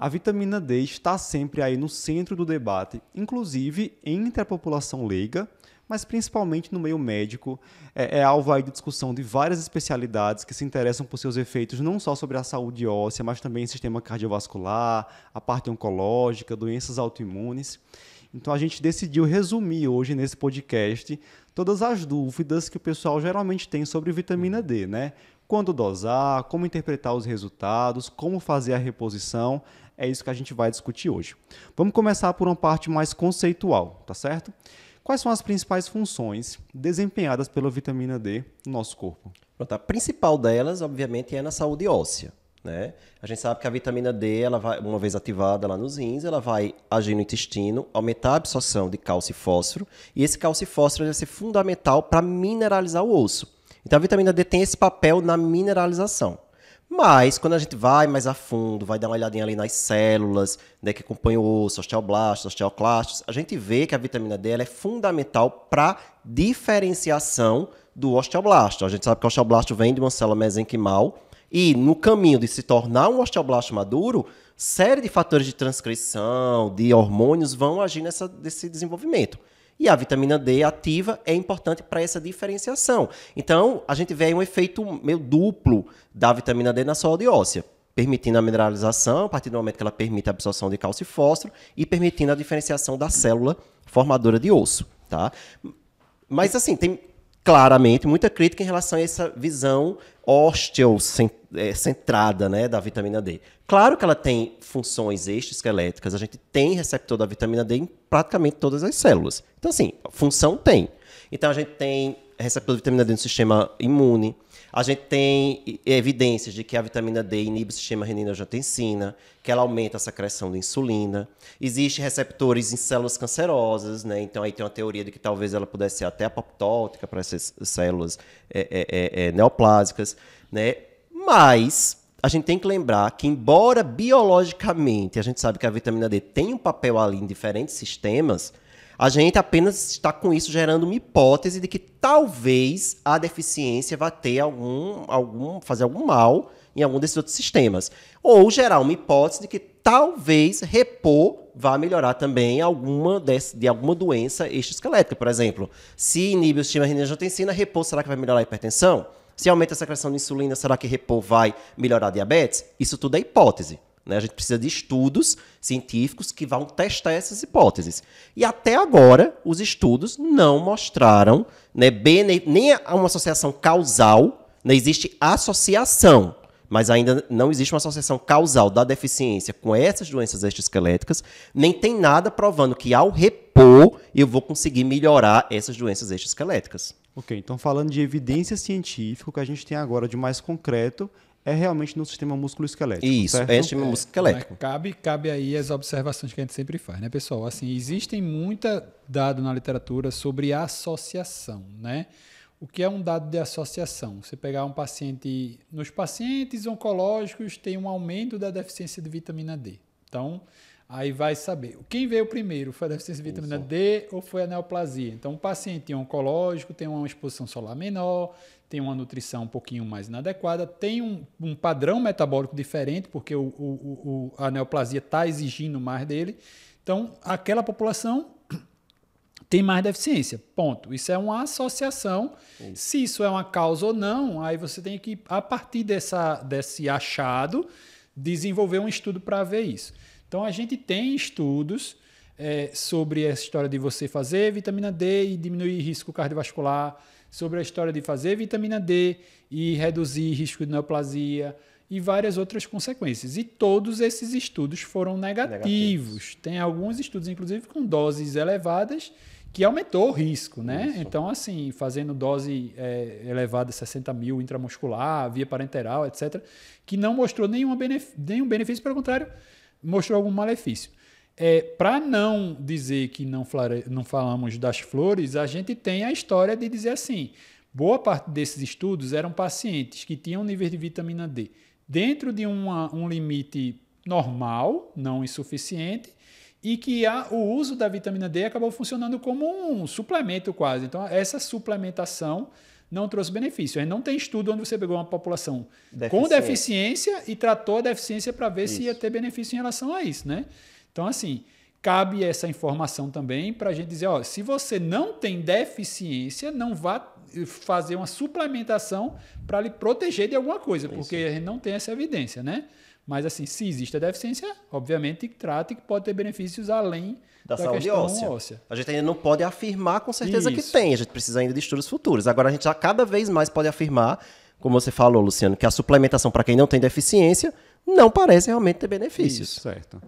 A vitamina D está sempre aí no centro do debate, inclusive entre a população leiga, mas principalmente no meio médico. É, é alvo aí de discussão de várias especialidades que se interessam por seus efeitos não só sobre a saúde óssea, mas também sistema cardiovascular, a parte oncológica, doenças autoimunes. Então a gente decidiu resumir hoje nesse podcast todas as dúvidas que o pessoal geralmente tem sobre vitamina D, né? Quando dosar, como interpretar os resultados, como fazer a reposição. É isso que a gente vai discutir hoje. Vamos começar por uma parte mais conceitual, tá certo? Quais são as principais funções desempenhadas pela vitamina D no nosso corpo? Pronto, a principal delas, obviamente, é na saúde óssea. Né? A gente sabe que a vitamina D, ela vai, uma vez ativada lá nos rins, ela vai agir no intestino, aumentar a absorção de cálcio e fósforo, e esse cálcio e fósforo vai ser fundamental para mineralizar o osso. Então a vitamina D tem esse papel na mineralização. Mas, quando a gente vai mais a fundo, vai dar uma olhadinha ali nas células né, que acompanham o osso, osteoblastos, osteoclastos, a gente vê que a vitamina D é fundamental para diferenciação do osteoblasto. A gente sabe que o osteoblasto vem de uma célula mesenquimal e, no caminho de se tornar um osteoblasto maduro, série de fatores de transcrição, de hormônios vão agir nessa, nesse desenvolvimento. E a vitamina D ativa é importante para essa diferenciação. Então, a gente vê aí um efeito meio duplo da vitamina D na saúde óssea, permitindo a mineralização, a partir do momento que ela permite a absorção de cálcio e fósforo, e permitindo a diferenciação da célula formadora de osso. Tá? Mas, assim, tem claramente muita crítica em relação a essa visão osteocentrada é, né, da vitamina D. Claro que ela tem funções exoesqueléticas, a gente tem receptor da vitamina D em praticamente todas as células. Então, assim, função tem. Então, a gente tem receptor de vitamina D no sistema imune, a gente tem evidências de que a vitamina D inibe o sistema renina-angiotensina, que ela aumenta a secreção de insulina. Existem receptores em células cancerosas, né? Então aí tem uma teoria de que talvez ela pudesse ser até apoptótica para essas células é, é, é, é, neoplásicas, né? Mas a gente tem que lembrar que, embora biologicamente a gente sabe que a vitamina D tem um papel ali em diferentes sistemas, a gente apenas está com isso gerando uma hipótese de que talvez a deficiência vá ter algum, algum fazer algum mal em algum desses outros sistemas. Ou gerar uma hipótese de que talvez repor vá melhorar também alguma desse, de alguma doença exoesquelética. Por exemplo, se inibe o sistema renina-angiotensina, repor será que vai melhorar a hipertensão? Se aumenta a secreção de insulina, será que repor vai melhorar a diabetes? Isso tudo é hipótese. Né? A gente precisa de estudos científicos que vão testar essas hipóteses. E até agora, os estudos não mostraram né, nem uma associação causal, não existe associação, mas ainda não existe uma associação causal da deficiência com essas doenças exoesqueléticas, nem tem nada provando que ao repor eu vou conseguir melhorar essas doenças exoesqueléticas. Ok, então falando de evidência científica, o que a gente tem agora de mais concreto é realmente no sistema músculo-esquelético. Isso, certo? é o sistema músculo-esquelético. cabe, cabe aí as observações que a gente sempre faz, né, pessoal? Assim, existem muita dado na literatura sobre associação, né? O que é um dado de associação? Você pegar um paciente, nos pacientes oncológicos tem um aumento da deficiência de vitamina D. Então, aí vai saber. Quem veio primeiro? Foi a deficiência de vitamina. D ou foi a neoplasia? Então, um paciente oncológico tem uma exposição solar menor, tem uma nutrição um pouquinho mais inadequada, tem um, um padrão metabólico diferente, porque o, o, o a neoplasia está exigindo mais dele. Então, aquela população tem mais deficiência. Ponto. Isso é uma associação. Se isso é uma causa ou não, aí você tem que, a partir dessa, desse achado, desenvolver um estudo para ver isso. Então, a gente tem estudos é, sobre essa história de você fazer vitamina D e diminuir risco cardiovascular sobre a história de fazer vitamina D e reduzir risco de neoplasia e várias outras consequências. E todos esses estudos foram negativos. negativos. Tem alguns estudos, inclusive, com doses elevadas, que aumentou o risco, né? Isso. Então, assim, fazendo dose é, elevada, 60 mil intramuscular, via parenteral, etc., que não mostrou nenhuma nenhum benefício, pelo contrário, mostrou algum malefício. É, Para não dizer que não, flare... não falamos das flores, a gente tem a história de dizer assim: boa parte desses estudos eram pacientes que tinham níveis de vitamina D dentro de uma, um limite normal, não insuficiente, e que a, o uso da vitamina D acabou funcionando como um suplemento quase. Então, essa suplementação não trouxe benefício. A gente não tem estudo onde você pegou uma população com deficiência e tratou a deficiência para ver se ia ter benefício em relação a isso, né? Então, assim, cabe essa informação também para a gente dizer, ó, se você não tem deficiência, não vá fazer uma suplementação para lhe proteger de alguma coisa, porque a gente não tem essa evidência, né? Mas assim, se existe a deficiência, obviamente trate que pode ter benefícios além Da, da, saúde questão óssea. óssea. A gente ainda não pode afirmar com certeza que Isso. tem, a gente precisa ainda de estudos futuros. Agora a gente já cada vez mais pode afirmar, como você falou, Luciano, que a suplementação para quem não tem deficiência não parece realmente ter benefícios. Certo.